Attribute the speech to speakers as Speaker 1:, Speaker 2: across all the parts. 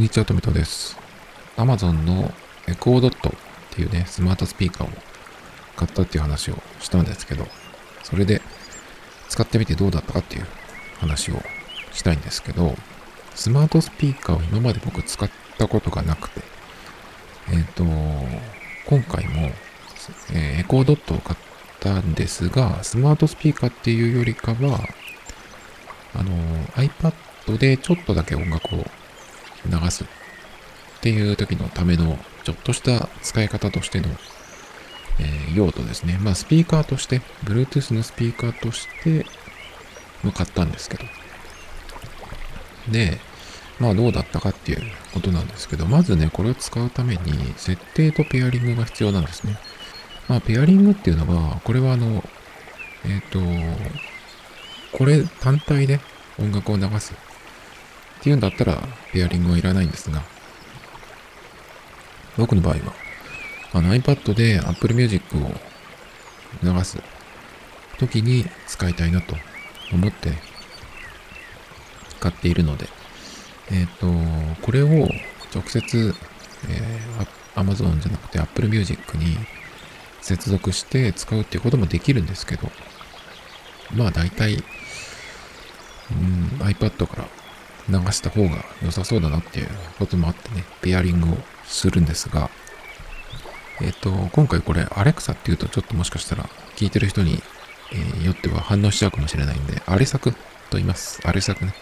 Speaker 1: んにちは、とみとです。Amazon のエコードットっていうね、スマートスピーカーを買ったっていう話をしたんですけど、それで使ってみてどうだったかっていう話をしたいんですけど、スマートスピーカーを今まで僕使ったことがなくて、えっ、ー、と、今回も、えー、エコードットを買ったんですが、スマートスピーカーっていうよりかは、あの、iPad でちょっとだけ音楽を流すっていう時のためのちょっとした使い方としての、えー、用途ですね。まあスピーカーとして、Bluetooth のスピーカーとしても買ったんですけど。で、まあどうだったかっていうことなんですけど、まずね、これを使うために設定とペアリングが必要なんですね。まあペアリングっていうのは、これはあの、えっ、ー、と、これ単体で音楽を流すっていうんだったら、ペアリングはいらないんですが、僕の場合は、あの iPad で Apple Music を流す時に使いたいなと思って買っているので、えっ、ー、と、これを直接、えー、Amazon じゃなくて Apple Music に接続して使うっていうこともできるんですけど、まあ大体、うん、iPad から流した方が良さそうだなっていうこともあってね、ペアリングをするんですが、えっ、と、今回これ、アレクサっていうとちょっともしかしたら聞いてる人に、えー、よっては反応しちゃうかもしれないんで、アレサクと言います。アレサクね。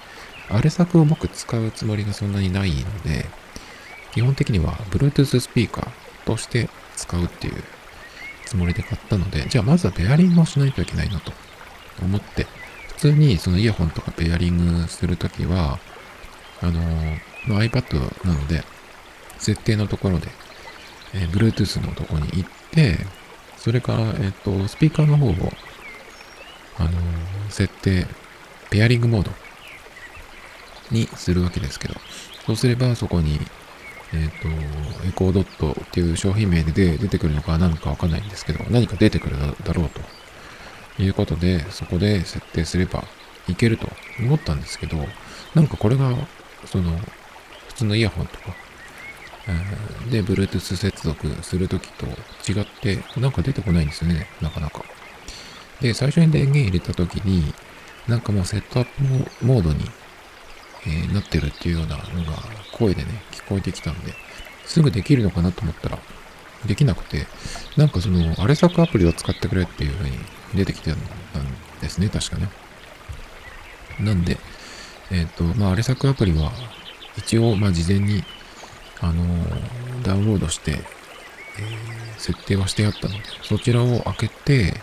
Speaker 1: アレサクを僕使うつもりがそんなにないので、基本的には Bluetooth スピーカーとして使うっていうつもりで買ったので、じゃあまずはペアリングをしないといけないなと思って、普通にそのイヤホンとかペアリングするときは、あの、まあ、iPad なので、設定のところで、えー、Bluetooth のとこに行って、それから、えっ、ー、と、スピーカーの方を、あの設定、ペアリングモードにするわけですけど、そうすればそこに、えっ、と、エコードットっていう商品名で出てくるのか何かわかんないんですけど、何か出てくるだろうと。いうことで、そこで設定すればいけると思ったんですけど、なんかこれがその、普通のイヤホンとか、で、Bluetooth 接続するときと違って、なんか出てこないんですよね、なかなか。で、最初に電源入れたときに、なんかもうセットアップモードに、えー、なってるっていうようなのが声でね、聞こえてきたんで、すぐできるのかなと思ったら、できなくて、なんかその、アレサクアプリを使ってくれっていう風に出てきてたんですね、確かね。なんで、えっ、ー、と、まあ、アレサクアプリは、一応、まあ、事前に、あのー、ダウンロードして、えー、設定はしてあったので、そちらを開けて、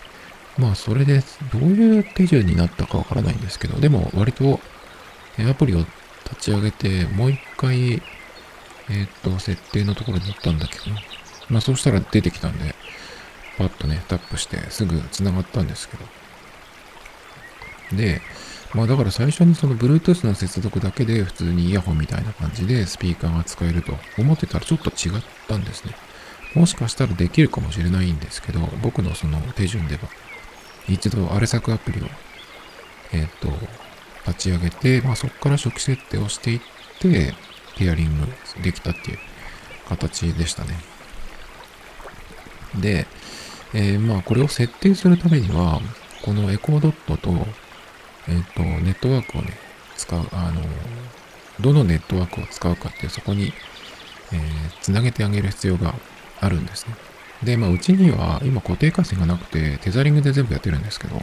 Speaker 1: まあ、それで、どういう手順になったかわからないんですけど、でも、割と、えアプリを立ち上げて、もう一回、えっ、と、設定のところに行ったんだけど、まあ、そうしたら出てきたんで、パッとね、タップして、すぐ繋がったんですけど。で、まあだから最初にその Bluetooth の接続だけで普通にイヤホンみたいな感じでスピーカーが使えると思ってたらちょっと違ったんですね。もしかしたらできるかもしれないんですけど、僕のその手順では、一度アレサクアプリを、えっ、ー、と、立ち上げて、まあそこから初期設定をしていって、ペアリングできたっていう形でしたね。で、えー、まあこれを設定するためには、このエコードットとえっ、ー、と、ネットワークをね、使う、あの、どのネットワークを使うかっていう、そこに、えー、つなげてあげる必要があるんですね。で、まあ、うちには今固定回線がなくて、テザリングで全部やってるんですけど、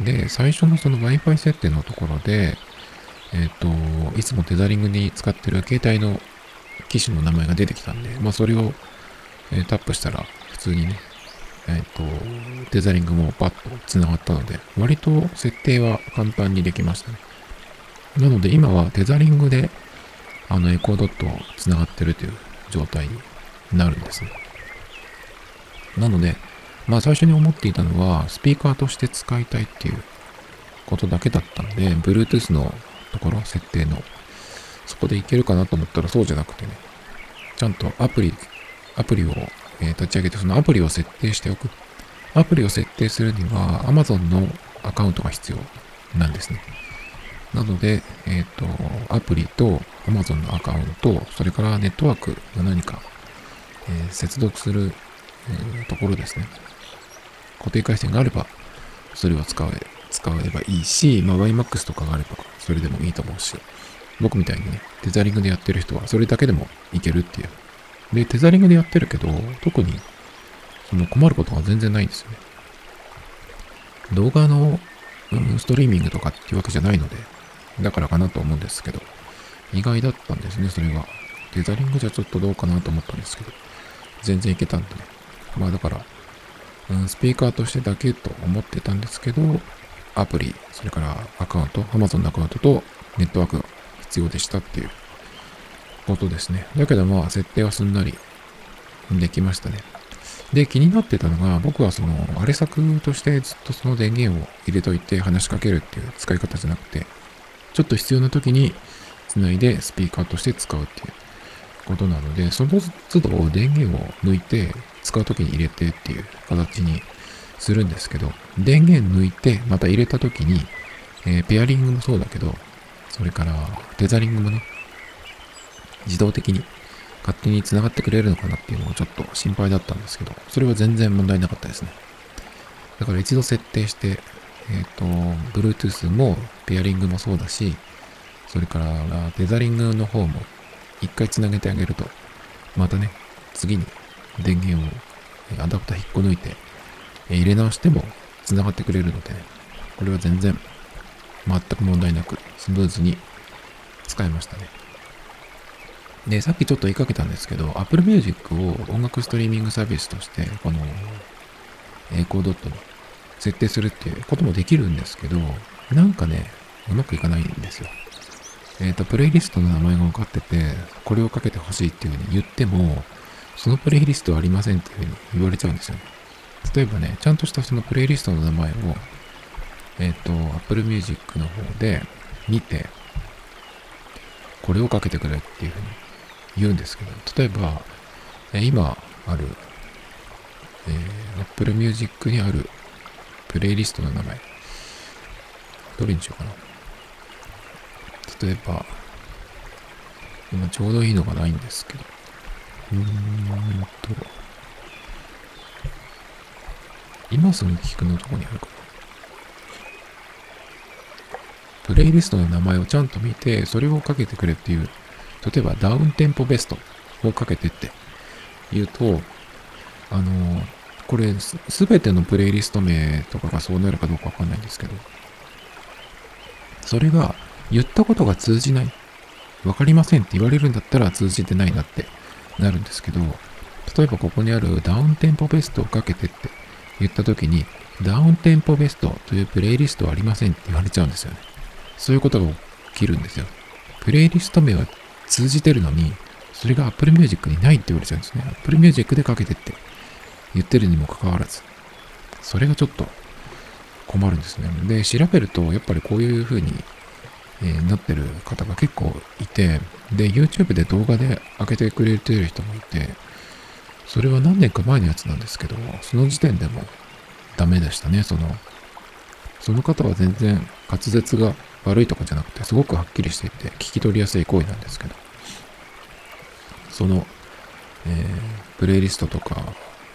Speaker 1: で、最初のその Wi-Fi 設定のところで、えっ、ー、と、いつもテザリングに使ってる携帯の機種の名前が出てきたんで、まあ、それを、えー、タップしたら、普通にね、えっ、ー、と、デザリングもパッと繋がったので、割と設定は簡単にできましたね。なので今はテザリングで、あのエコードットを繋がってるという状態になるんですね。なので、まあ最初に思っていたのは、スピーカーとして使いたいっていうことだけだったので、Bluetooth のところ、設定の、そこでいけるかなと思ったらそうじゃなくてね、ちゃんとアプリ、アプリをえ、立ち上げてそのアプリを設定しておく。アプリを設定するには Amazon のアカウントが必要なんですね。なので、えっ、ー、と、アプリと Amazon のアカウント、それからネットワークが何か、えー、接続する、えー、ところですね。固定回線があれば、それを使え、使えばいいし、まあ、YMAX とかがあれば、それでもいいと思うし、僕みたいにね、テザリングでやってる人は、それだけでもいけるっていう。で、テザリングでやってるけど、特に、その困ることが全然ないんですよね。動画の、うん、ストリーミングとかっていうわけじゃないので、だからかなと思うんですけど、意外だったんですね、それが。テザリングじゃちょっとどうかなと思ったんですけど、全然いけたんでね。まあだから、うん、スピーカーとしてだけと思ってたんですけど、アプリ、それからアカウント、Amazon のアカウントとネットワークが必要でしたっていうことですね。だけどまあ設定はすんなりできましたね。で、気になってたのが、僕はその、あれ作としてずっとその電源を入れといて話しかけるっていう使い方じゃなくて、ちょっと必要な時に繋いでスピーカーとして使うっていうことなので、その都度電源を抜いて使う時に入れてっていう形にするんですけど、電源抜いてまた入れた時に、えー、ペアリングもそうだけど、それからテザリングもね、自動的に勝手に繋がってくれるのかなっていうのがちょっと心配だったんですけど、それは全然問題なかったですね。だから一度設定して、えっ、ー、と、Bluetooth もペアリングもそうだし、それからテザリングの方も一回繋げてあげると、またね、次に電源をアダプター引っこ抜いて入れ直しても繋がってくれるのでね、これは全然全く問題なくスムーズに使えましたね。で、さっきちょっと言いかけたんですけど、Apple Music を音楽ストリーミングサービスとして、この、エコードットに設定するっていうこともできるんですけど、なんかね、うまくいかないんですよ。えっ、ー、と、プレイリストの名前が分かってて、これをかけてほしいっていうふうに言っても、そのプレイリストはありませんっていうふうに言われちゃうんですよね。例えばね、ちゃんとしたそのプレイリストの名前を、えっ、ー、と、Apple Music の方で見て、これをかけてくれっていうふうに言うんですけど、例えば、え今ある、えー、Apple Music にあるプレイリストの名前、どれにしようかな。例えば、今ちょうどいいのがないんですけど、うーんと、今すぐ聞くのとこにあるかな。プレイリストの名前をちゃんと見て、それをかけてくれっていう、例えばダウンテンポベストをかけてって言うと、あの、これすべてのプレイリスト名とかがそうなるかどうかわかんないんですけど、それが言ったことが通じない。わかりませんって言われるんだったら通じてないなってなるんですけど、例えばここにあるダウンテンポベストをかけてって言った時に、ダウンテンポベストというプレイリストはありませんって言われちゃうんですよね。そういうことが起きるんですよ。プレイリスト名は通じてるのに、それが Apple Music にないって言われちゃうんですね。Apple Music でかけてって言ってるにもかかわらず。それがちょっと困るんですね。で、調べると、やっぱりこういう風に、え、なってる方が結構いて、で、YouTube で動画で開けてくれてる人もいて、それは何年か前のやつなんですけど、その時点でもダメでしたね。その、その方は全然滑舌が悪いとかじゃなくて、すごくはっきりしていて、聞き取りやすい声なんですけど、その、えー、プレイリストとか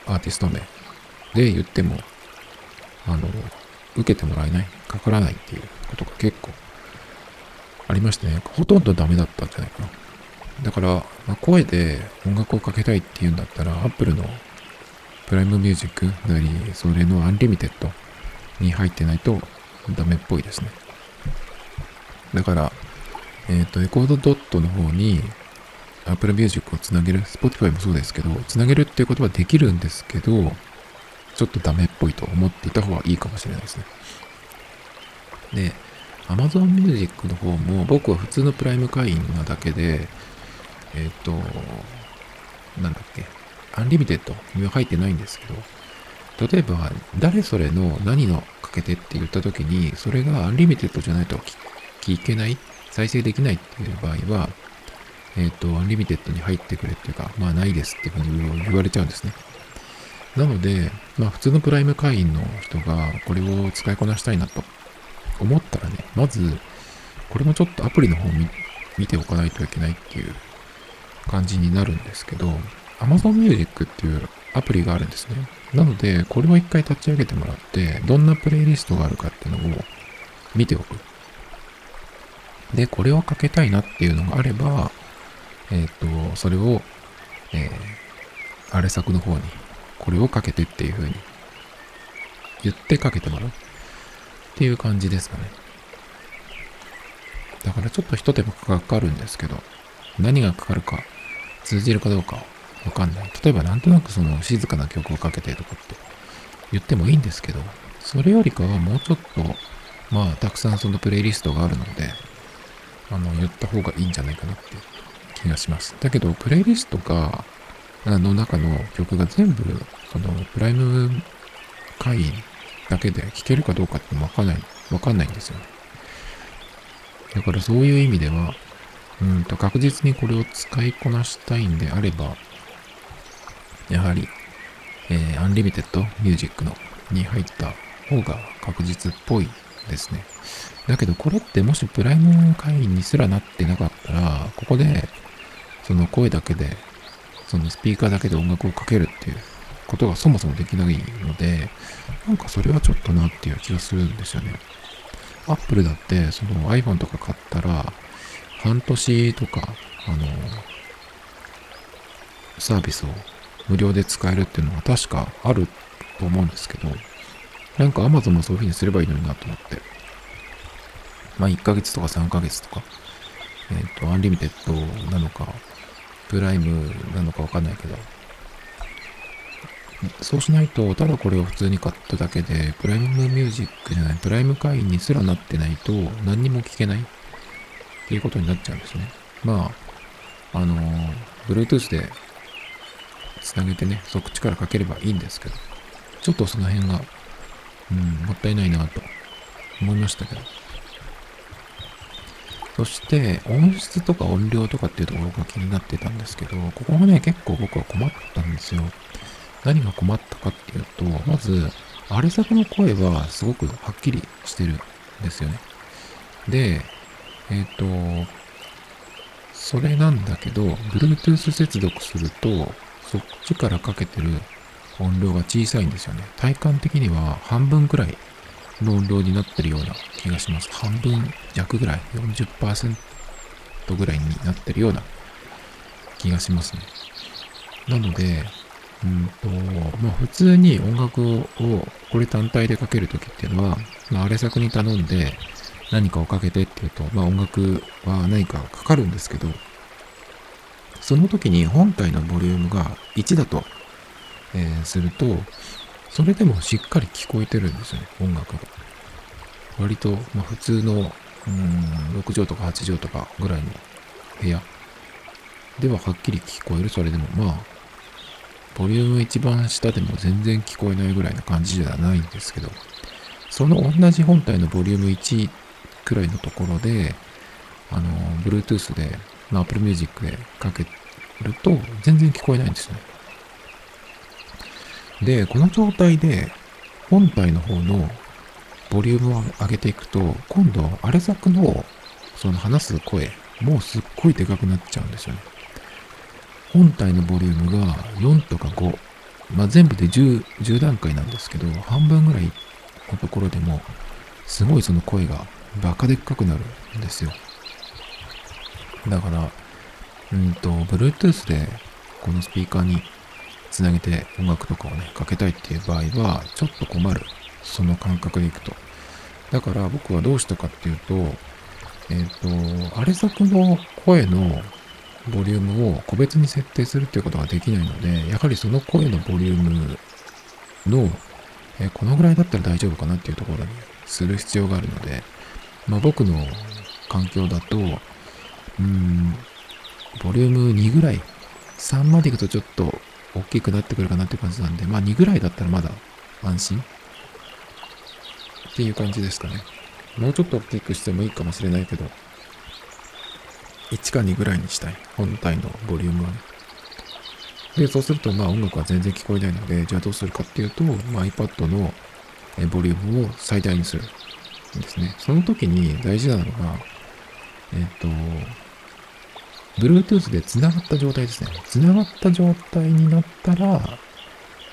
Speaker 1: アーティスト名で言っても、あの、受けてもらえない、かからないっていうことが結構ありましてね、ほとんどダメだったんじゃないかな。だから、まあ、声で音楽をかけたいっていうんだったら、Apple のプライムミュージックなり、それのアンリミテッドに入ってないとダメっぽいですね。だから、えっ、ー、と、 Echo Dot の方に Apple Music をつなげる、Spotify もそうですけど、つなげるっていうことはできるんですけど、ちょっとダメっぽいと思っていた方がいいかもしれないですね。で、Amazon Music の方も僕は普通のプライム会員なだけで、えっ、ー、と、なんだっけ、アンリミテッドには入ってないんですけど、例えば、誰それの何のかけてって言った時に、それがアンリミテッドじゃないと聞けない、再生できないっていう場合は、えっ、ー、と、アンリミテッドに入ってくれっていうか、まあないですっていうふうに言われちゃうんですね。なので、まあ普通のプライム会員の人がこれを使いこなしたいなと思ったらね、まず、これもちょっとアプリの方見見ておかないといけないっていう感じになるんですけど、Amazon Music っていうアプリがあるんですね。なので、これを一回立ち上げてもらって、どんなプレイリストがあるかっていうのを見ておく。で、これをかけたいなっていうのがあれば、えっ、と、それを、えー、あれ作の方に、これをかけてっていう風に言ってかけてもらうっていう感じですかね。だからちょっと一手間かかるんですけど、何がかかるか通じるかどうかわかんない。例えばなんとなくその静かな曲をかけてとかって言ってもいいんですけど、それよりかはもうちょっと、まあたくさんそのプレイリストがあるので、あの、言った方がいいんじゃないかなって気がします。だけど、プレイリストが、の中の曲が全部、その、プライム会員だけで聴けるかどうかってわかんない、わかんないんですよね。だからそういう意味では、うんと確実にこれを使いこなしたいんであれば、やはり、えー、アンリミテッドミュージックのに入った方が確実っぽいですね。だけどこれってもしプライム会員にすらなってなかったら、ここでその声だけで、そのスピーカーだけで音楽をかけるっていうことがそもそもできないので、なんかそれはちょっとなっていう気がするんですよね。Apple だってその iPhone とか買ったら、半年とか、あの、サービスを無料で使えるっていうのは確かあると思うんですけど、なんか Amazon もそういう風にすればいいのになと思って。まあ1ヶ月とか3ヶ月とか、えっ、ー、と、アンリミテッドなのか、プライムなのかわかんないけど、そうしないと、ただこれを普通に買っただけで、プライムミュージックじゃない、プライム会員にすらなってないと、何にも聞けないっていうことになっちゃうんですね。まあ、あの、Bluetooth でつなげてね、そっちからかければいいんですけど、ちょっとその辺が、うん、もったいないなと思いましたけど。そして、音質とか音量とかっていうところが気になってたんですけど、ここがね、結構僕は困ったんですよ。何が困ったかっていうと、まず、アレ作の声はすごくはっきりしてるんですよね。で、えっ、ー、と、それなんだけど、Bluetooth 接続すると、そっちからかけてる音量が小さいんですよね。体感的には半分くらいの音量になってるような気がします。半分弱ぐらい、40%ぐらいになってるような気がしますね。なので、うんと、まあ普通に音楽をこれ単体でかけるときっていうのは、まああれ作に頼んで何かをかけてっていうと、まあ音楽は何かかかるんですけど、その時に本体のボリュームが1だと、えー、すると、それでもしっかり聞こえてるんですよね、音楽が。割と、まあ普通の、うん、6畳とか8畳とかぐらいの部屋でははっきり聞こえる、それでも。まあ、ボリューム一番下でも全然聞こえないぐらいな感じじゃないんですけど、その同じ本体のボリューム1くらいのところで、あの、Bluetooth で、まあ、Apple Music でかけると全然聞こえないんですね。で、この状態で本体の方のボリュームを上げていくと、今度、アレ作のその話す声、もうすっごいでかくなっちゃうんですよね。本体のボリュームが4とか5、まあ、全部で 10, 10段階なんですけど、半分ぐらいのところでも、すごいその声がバカでっかくなるんですよ。だから、うんと、Bluetooth でこのスピーカーにつなげて音楽とかをね、かけたいっていう場合は、ちょっと困る。その感覚でいくと。だから僕はどうしたかっていうと、えっ、ー、と、アレ作の声のボリュームを個別に設定するっていうことができないので、やはりその声のボリュームの、えこのぐらいだったら大丈夫かなっていうところにする必要があるので、まあ、僕の環境だと、うん、ボリューム2ぐらい、3までいくとちょっと大きくなってくるかなって感じなんで、まあ2ぐらいだったらまだ安心っていう感じですかね。もうちょっと大きくしてもいいかもしれないけど、1か2ぐらいにしたい。本体のボリュームはね。で、そうすると、まあ音楽は全然聞こえないので、じゃあどうするかっていうと、まあ、iPad のボリュームを最大にするんですね。その時に大事なのが、えっ、と、Bluetooth で繋がった状態ですね。繋がった状態になったら、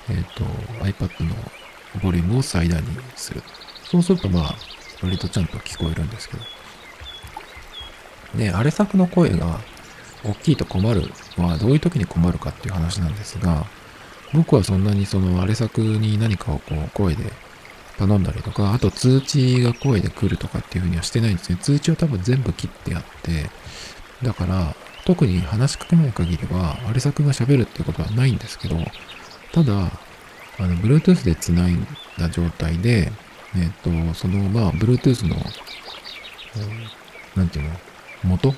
Speaker 1: えっ、と、iPad のボリュームを最大にする。そうするとまあ、割とちゃんと聞こえるんですけど。で、あれ作の声が大きいと困るのはどういう時に困るかっていう話なんですが、僕はそんなにそのあれ作に何かをこう声で頼んだりとか、あと通知が声で来るとかっていうふうにはしてないんですね。通知を多分全部切ってあって、だから、特に話しかけない限りは、あれ作が喋るっていうことはないんですけど、ただ、あの、Bluetooth で繋いだ状態で、えっ、ー、と、その、まあ、Bluetooth の、なんていうの、元？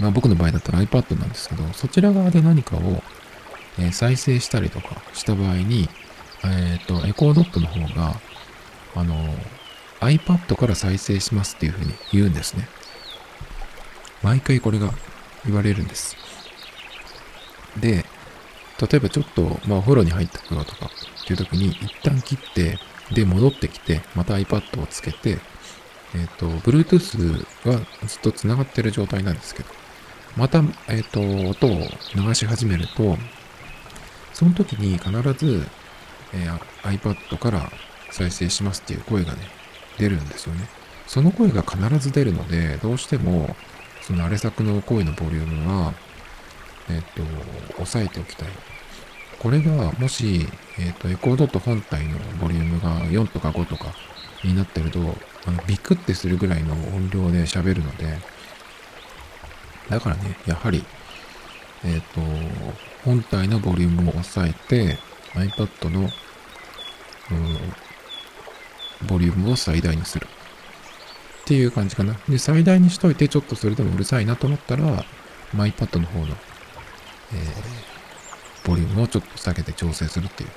Speaker 1: まあ、僕の場合だったら iPad なんですけど、そちら側で何かを、えー、再生したりとかした場合に、えっ、ー、と、エコードットの方が、あの、iPad から再生しますっていうふうに言うんですね。毎回これが言われるんです。で、例えばちょっと、まあお風呂に入ってくよとかっていう時に一旦切って、で、戻ってきて、また iPad をつけて、えっ、ー、と、Bluetooth はずっと繋がってる状態なんですけど、また、えっ、ー、と、音を流し始めると、その時に必ず、えー、iPad から再生しますっていう声がね、出るんですよね。その声が必ず出るので、どうしても、そのあれ作の声のボリュームは、えっ、と、抑えておきたい。これが、もし、えっ、と、エコードット本体のボリュームが4とか5とかになってると、あのビクってするぐらいの音量で喋るので、だからね、やはり、えっ、と、本体のボリュームを抑えて、iPad の、うんボリュームを最大にする。っていう感じかな。で、最大にしといて、ちょっとそれでもうるさいなと思ったら、iPad の方の、えー、ボリュームをちょっと下げて調整するっていう。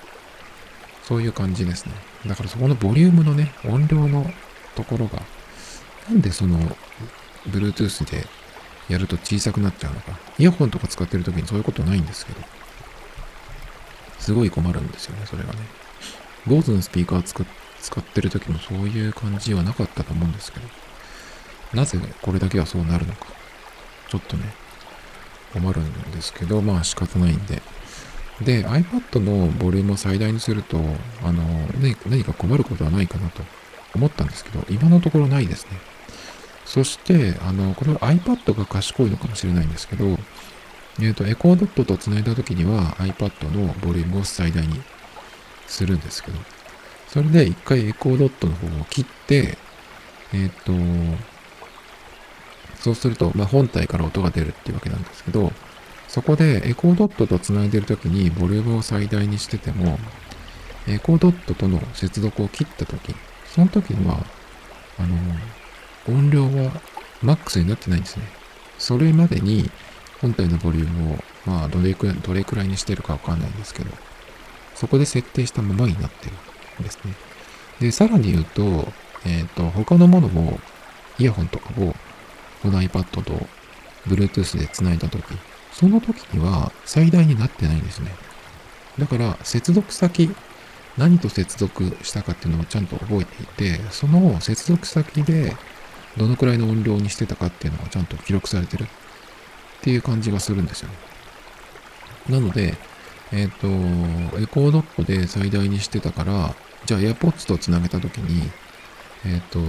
Speaker 1: そういう感じですね。だからそこのボリュームのね、音量のところが、なんでその、Bluetooth でやると小さくなっちゃうのか。イヤホンとか使ってる時にそういうことないんですけど。すごい困るんですよね、それがね。Bose のスピーカー作っ使ってる時もそういう感じはなかったと思うんですけど。なぜこれだけはそうなるのか。ちょっとね、困るんですけど、まあ仕方ないんで。で、iPad のボリュームを最大にすると、あの、ね、何か困ることはないかなと思ったんですけど、今のところないですね。そして、あの、これは iPad が賢いのかもしれないんですけど、えっ、と、エコードットと繋いだ時には iPad のボリュームを最大にするんですけど、それで一回エコードットの方を切って、えっ、ー、と、そうすると、まあ、本体から音が出るっていうわけなんですけど、そこでエコードットと繋いでる時にボリュームを最大にしてても、エコードットとの接続を切った時、その時には、あの、音量はマックスになってないんですね。それまでに本体のボリュームを、まあ、どれくらい、どれくらいにしてるかわかんないんですけど、そこで設定したままになってるですね。で、さらに言うと、えっ、ー、と、他のものも、イヤホンとかをこの iPad と Bluetooth で繋いだとき、その時には最大になってないんですね。だから接続先、何と接続したかっていうのをちゃんと覚えていて、その接続先でどのくらいの音量にしてたかっていうのがちゃんと記録されてるっていう感じがするんですよ。なので、えっ、ー、と、エコードットで最大にしてたから、じゃあ AirPods と繋げた時に、えっ、ー、と、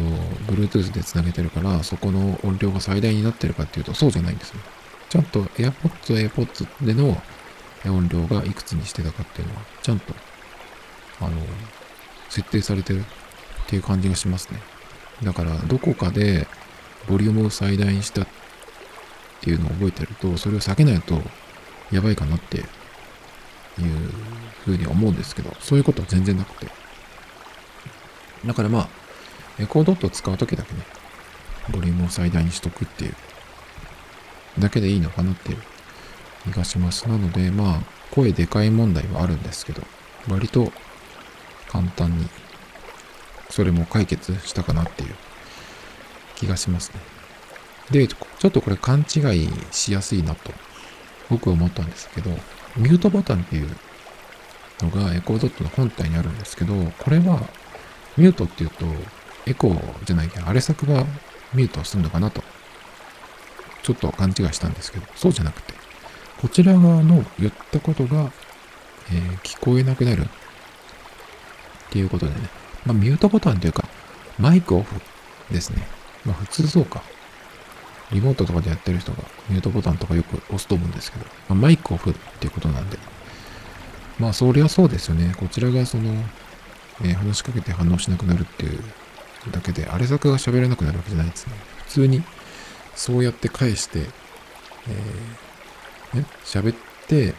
Speaker 1: Bluetooth で繋げてるから、そこの音量が最大になってるかっていうと、そうじゃないんですね。ちゃんと AirPods、AirPods での音量がいくつにしてたかっていうのは、ちゃんと、あの、設定されてるっていう感じがしますね。だから、どこかでボリュームを最大にしたっていうのを覚えてると、それを避けないとやばいかなっていうふうに思うんですけど、そういうことは全然なくて。だからまあ、エコードットを使うときだけね、ボリュームを最大にしとくっていうだけでいいのかなっていう気がします。なので、まあ、声でかい問題はあるんですけど、割と簡単にそれも解決したかなっていう気がしますね。で、ちょっとこれ勘違いしやすいなと僕は思ったんですけど、ミュートボタンっていうのがエコードットの本体にあるんですけど、これはミュートっていうとエコーじゃないけど、あれ作がミュートするのかなとちょっと勘違いしたんですけど、そうじゃなくて、こちら側の言ったことが、えー、聞こえなくなるっていうことでね、まあ、ミュートボタンというか、マイクオフですね。まあ、普通そうか。リモートとかでやってる人がミュートボタンとかよく押すと思うんですけど、まあ、マイクオフっていうことなんで、まあ、そりゃそうですよね。こちらがその、えー、話しかけて反応しなくなるっていうだけで、あれ作が喋れなくなるわけじゃないですね。普通に、そうやって返して、えー、ね、喋って、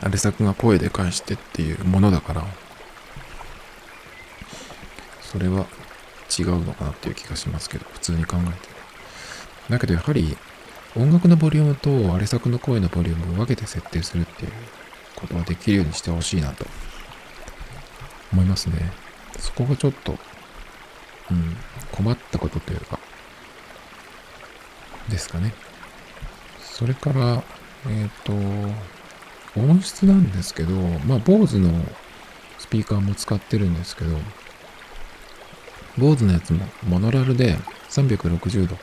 Speaker 1: あれ作が声で返してっていうものだから、それは違うのかなっていう気がしますけど、普通に考えて。だけどやはり、音楽のボリュームとあれ作の声のボリュームを分けて設定するっていうことはできるようにしてほしいなと思いますね。そこがちょっと、うん、困ったことというか、ですかね。それから、えっ、ー、と、音質なんですけど、まあ、BOSE のスピーカーも使ってるんですけど、BOSE のやつもモノラルで360度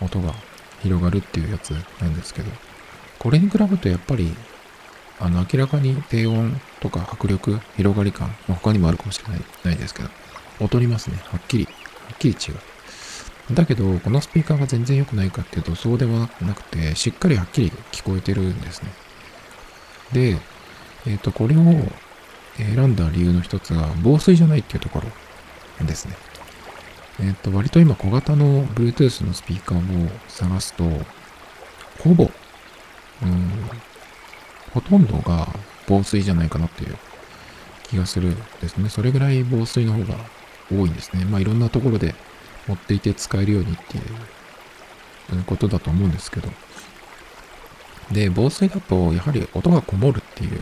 Speaker 1: 音が広がるっていうやつなんですけど、これに比べるとやっぱりあの、明らかに低音とか迫力、広がり感、まあ、他にもあるかもしれないないですけど、劣りますね。はっきり、はっきり違う。だけど、このスピーカーが全然良くないかっていうと、そうではなくて、しっかりはっきり聞こえてるんですね。で、えっ、ー、と、これを選んだ理由の一つが、防水じゃないっていうところですね。えっ、ー、と、割と今小型の Bluetooth のスピーカーを探すと、ほぼ、うん、ほとんどが防水じゃないかなっていう気がするんですね。それぐらい防水の方が多いんですね。まあいろんなところで持っていて使えるようにっていうことだと思うんですけど。で、防水だとやはり音がこもるっていう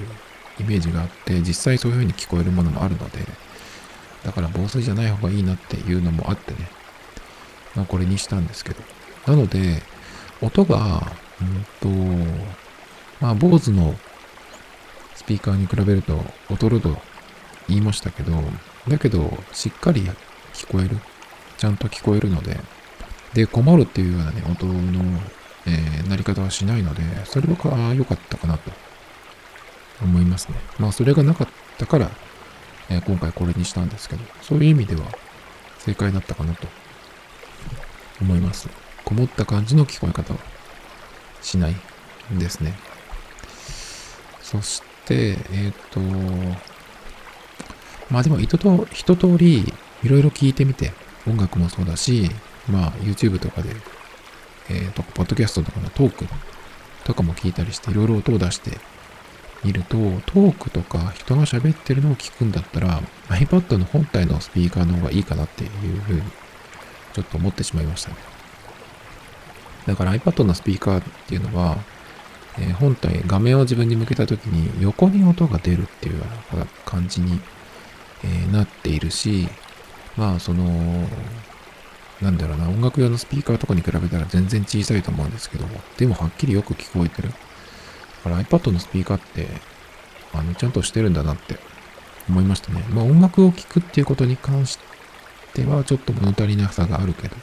Speaker 1: イメージがあって、実際そういう風に聞こえるものもあるので、だから防水じゃない方がいいなっていうのもあってね、まあこれにしたんですけど。なので、音が、うんと、まあ、坊主のスピーカーに比べると劣ると言いましたけど、だけど、しっかり聞こえる。ちゃんと聞こえるので、で、困るっていうようなね、音の、えー、なり方はしないので、それは良かったかなと思いますね。まあ、それがなかったから、えー、今回これにしたんですけど、そういう意味では正解だったかなと思います。こもった感じの聞こえ方はしないんですね。そして、えっ、と、まあでも一と一通りいろいろ聞いてみて、音楽もそうだし、まあ YouTube とかで、えっ、ー、と、ポッドキャストとかのトークとかも聞いたりしていろいろ音を出してみると、トークとか人が喋ってるのを聞くんだったら iPad の本体のスピーカーの方がいいかなっていうふうにちょっと思ってしまいましたね。だから iPad のスピーカーっていうのは、え、本体、画面を自分に向けた時に横に音が出るっていうような感じに、え、なっているし、まあその、なんだろうな、音楽用のスピーカーとかに比べたら全然小さいと思うんですけど、でもはっきりよく聞こえてる。だから iPad のスピーカーって、あの、ちゃんとしてるんだなって思いましたね。まあ音楽を聴くっていうことに関してはちょっと物足りなさがあるけど、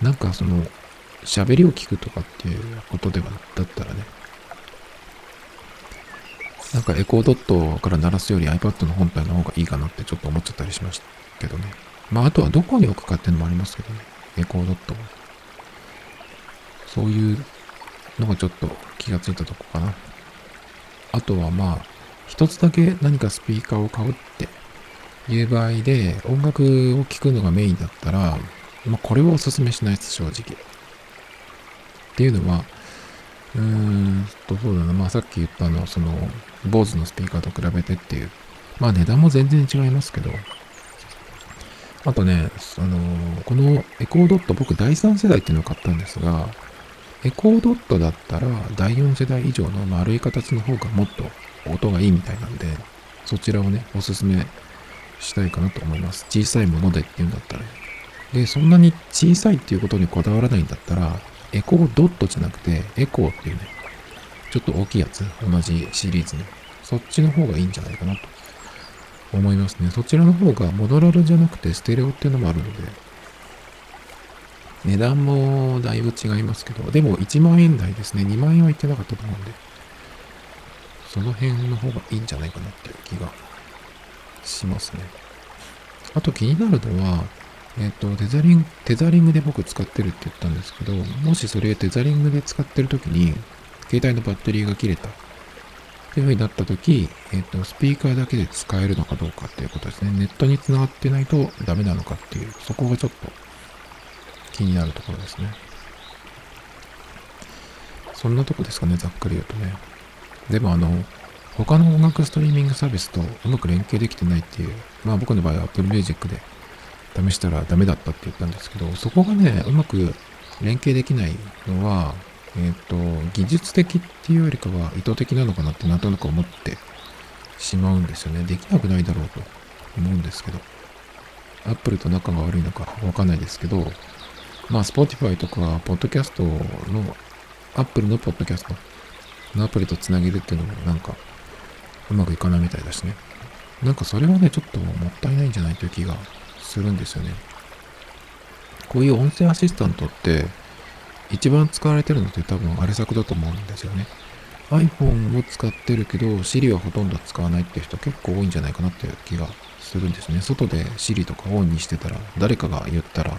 Speaker 1: なんかその、喋りを聞くとかっていうことでは、だったらね、なんかエコードットから鳴らすより iPad の本体の方がいいかなってちょっと思っちゃったりしましたけどね。まああとはどこに置くかっていうのもありますけどね。エコードット。そういうのがちょっと気がついたとこかな。あとはまあ、一つだけ何かスピーカーを買うっていう場合で音楽を聴くのがメインだったら、まあこれはおすすめしないです、正直。っていうのは、うーんと、そうだな、まあさっき言ったの、その、BOSE のスピーカーと比べてっていう、まあ値段も全然違いますけど、あとね、あのこのエコードット、僕第3世代っていうのを買ったんですが、エコードットだったら第4世代以上の丸い形の方がもっと音がいいみたいなんで、そちらをね、おすすめしたいかなと思います。小さいものでっていうんだったら。ねで、そんなに小さいっていうことにこだわらないんだったら、エコードットじゃなくて、エコーっていうね、ちょっと大きいやつ、同じシリーズの、そっちの方がいいんじゃないかなと思いますね。そちらの方がモノラルじゃなくてステレオっていうのもあるので、値段もだいぶ違いますけど、でも1万円台ですね。2万円はいってなかったと思うんで、その辺の方がいいんじゃないかなっていう気がしますね。あと気になるのは、えっ、と、テザリング、テザリングで僕使ってるって言ったんですけど、もしそれテザリングで使ってる時に、携帯のバッテリーが切れたっていう風になった時、えっ、と、スピーカーだけで使えるのかどうかっていうことですね。ネットに繋がってないとダメなのかっていう、そこがちょっと気になるところですね。そんなとこですかね、ざっくり言うとね。でもあの、他の音楽ストリーミングサービスとうまく連携できてないっていう、まあ僕の場合は Apple Music で試したらダメだったって言ったんですけど、そこがね、うまく連携できないのは、えっ、ー、と、技術的っていうよりかは意図的なのかなってなんとなく思ってしまうんですよね。できなくないだろうと思うんですけど。Apple と仲が悪いのかわかんないですけど、まあ Spotify とか、ポッドキャストの、Apple のポッドキャストのアプリとつなげるっていうのもなんかうまくいかないみたいだしね。なんかそれはね、ちょっともったいないんじゃないという気がするんですよね。こういう音声アシスタントって一番使われてるのって多分あれ作だと思うんですよね。iPhone を使ってるけど Siri はほとんど使わないっていう人結構多いんじゃないかなっていう気がするんですね。外で Siri とかオンにしてたら誰かが言ったら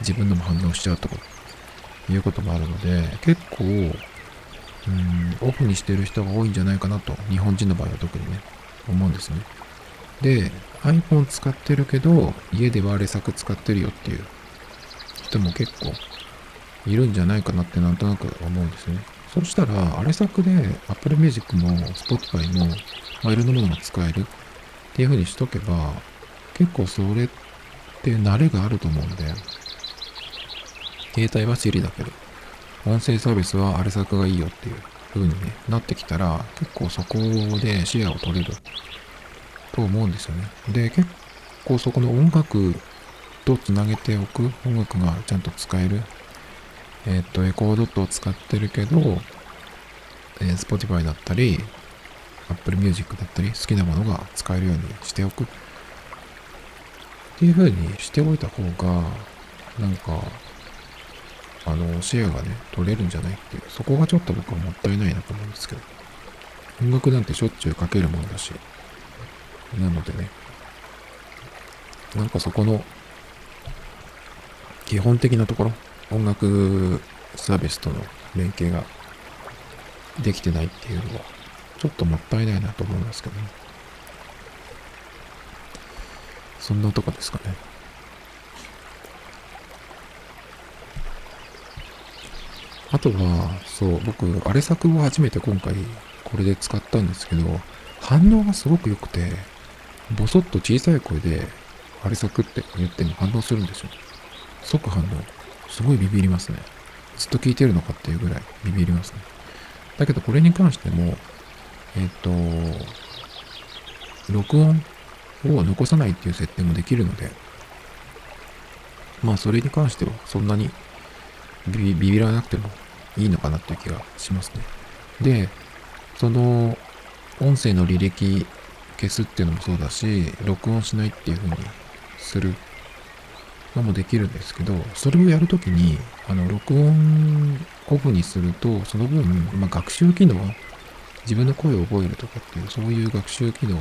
Speaker 1: 自分でも反応しちゃうとかいうこともあるので結構うんオフにしてる人が多いんじゃないかなと日本人の場合は特にね思うんですね。で、iPhone 使ってるけど、家ではあれ作使ってるよっていう人も結構いるんじゃないかなってなんとなく思うんですね。そしたら、あれ作で Apple Music も Spotify も、まあ、いろんなものが使えるっていう風にしとけば、結構それって慣れがあると思うんで、携帯は Siri だけど、音声サービスはあれ作がいいよっていう風に、ね、なってきたら、結構そこでシェアを取れると思うんですよね。で、結構そこの音楽とつなげておく、音楽がちゃんと使える、えっ、ー、と、エコードットを使ってるけど、えー、Spotify だったり、Apple Music だったり、好きなものが使えるようにしておく。っていう風にしておいた方が、なんか、あの、シェアがね、取れるんじゃないっていう、そこがちょっと僕はもったいないなと思うんですけど。音楽なんてしょっちゅうかけるもんだし、なのでね、なんかそこの基本的なところ、音楽サービスとの連携ができてないっていうのは、ちょっともったいないなと思いますけどね。そんなとこですかね。あとは、そう、僕、あれ作を初めて今回これで使ったんですけど、反応がすごく良くて、ボソッと小さい声で、あれ作って言っても反応するんですよ。即反応。すごいビビりますね。ずっと聞いてるのかっていうぐらいビビりますね。だけどこれに関しても、えっ、ー、と、録音を残さないっていう設定もできるので、まあそれに関してはそんなにビビらなくてもいいのかなっていう気がしますね。で、その音声の履歴消すっていうのもそうだし、録音しないっていう風にするのもできるんですけど、それをやるときに、あの、録音オフにすると、その分、まあ、学習機能、自分の声を覚えるとかっていう、そういう学習機能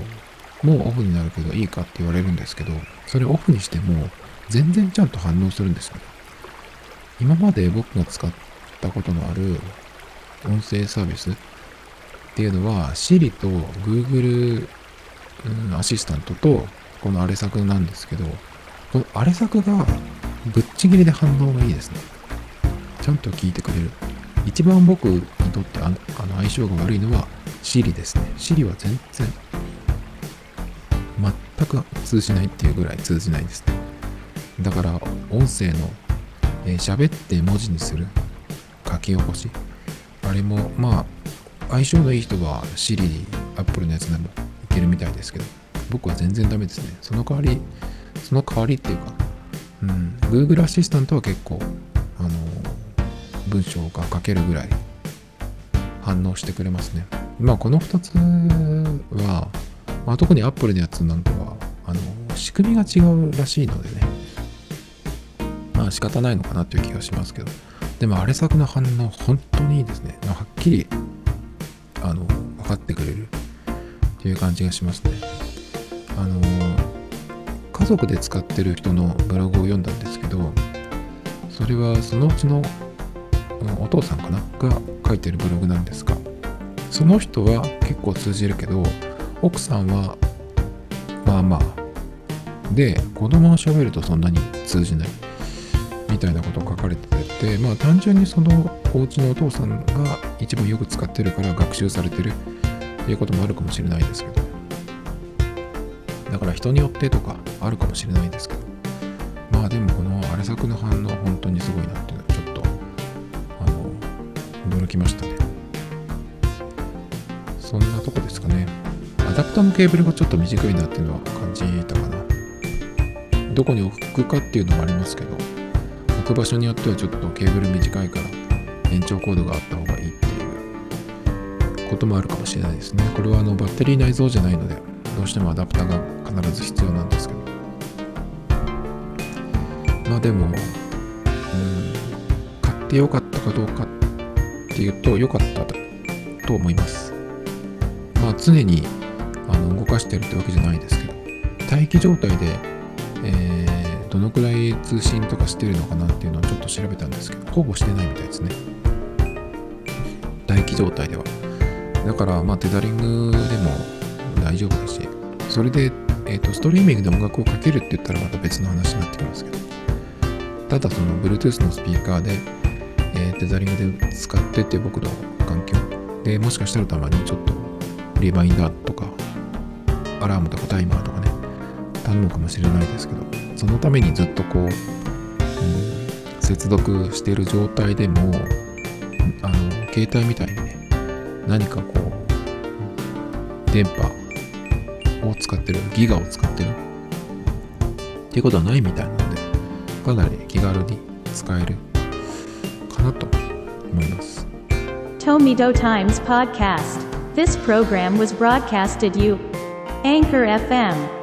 Speaker 1: もオフになるけどいいかって言われるんですけど、それオフにしても、全然ちゃんと反応するんですよね。今まで僕が使ったことのある音声サービスっていうのは、Siri と Google うん、アシスタントと、このアレ作なんですけど、このアレ作がぶっちぎりで反応がいいですね。ちゃんと聞いてくれる。一番僕にとってあの相性が悪いのは Siri ですね。Siri は全然、全く通じないっていうぐらい通じないですね。だから、音声のえー、喋って文字にする書き起こし。あれも、まあ、相性のいい人は Siri、Apple のやつでもけるみたいですけど、僕は全然ダメですね。その代わり、その代わりっていうか、うん、Google アシスタントは結構、あの、文章が書けるぐらい反応してくれますね。まあ、この2つは、まあ、特に Apple のやつなんかは、あの、仕組みが違うらしいのでね、まあ仕方ないのかなという気がしますけどでもあれ作の反応本当にいいですねはっきりあの分かってくれるっていう感じがしますね。あの家族で使ってる人のブログを読んだんですけどそれはそのうちのお父さんかな？が書いてるブログなんですがその人は結構通じるけど奥さんはまあまあで子供が喋るとそんなに通じないみたいなことを書かれててまあ単純にそのお家のお父さんが一番よく使ってるから学習されてるいうこともあるかもしれないですけど。だから人によってとかあるかもしれないですけど。まあでもこの荒れ作の反応本当にすごいなっていうのはちょっとあの驚きましたね。そんなとこですかね。アダプターのケーブルがちょっと短いなっていうのは感じたかな。どこに置くかっていうのもありますけど置く場所によってはちょっとケーブル短いから延長コードがあった方がこともあるかもしれないですね。これはあのバッテリー内蔵じゃないのでどうしてもアダプターが必ず必要なんですけど。まあでも、うん、買ってよかったかどうかっていうと良かったと思います。まあ常にあの動かしてるってわけじゃないですけど待機状態で、えー、どのくらい通信とかしてるのかなっていうのをちょっと調べたんですけどほぼしてないみたいですね。待機状態では。だからまあテザリングでも大丈夫だしそれで、えーと、ストリーミングで音楽をかけるって言ったらまた別の話になってきますけどただその Bluetooth のスピーカーで、えー、テザリングで使ってって僕の環境。でもしかしたらたまにちょっとリマインダーとかアラームとかタイマーとかね頼むかもしれないですけどそのためにずっとこう、うん、接続している状態でもあの携帯みたいにね何かこう電波を使ってるギガを使ってるっていうことはないみたいなのでかなり気軽に使えるかなと思います
Speaker 2: Tomido Times Podcast This program was broadcasted you Anchor FM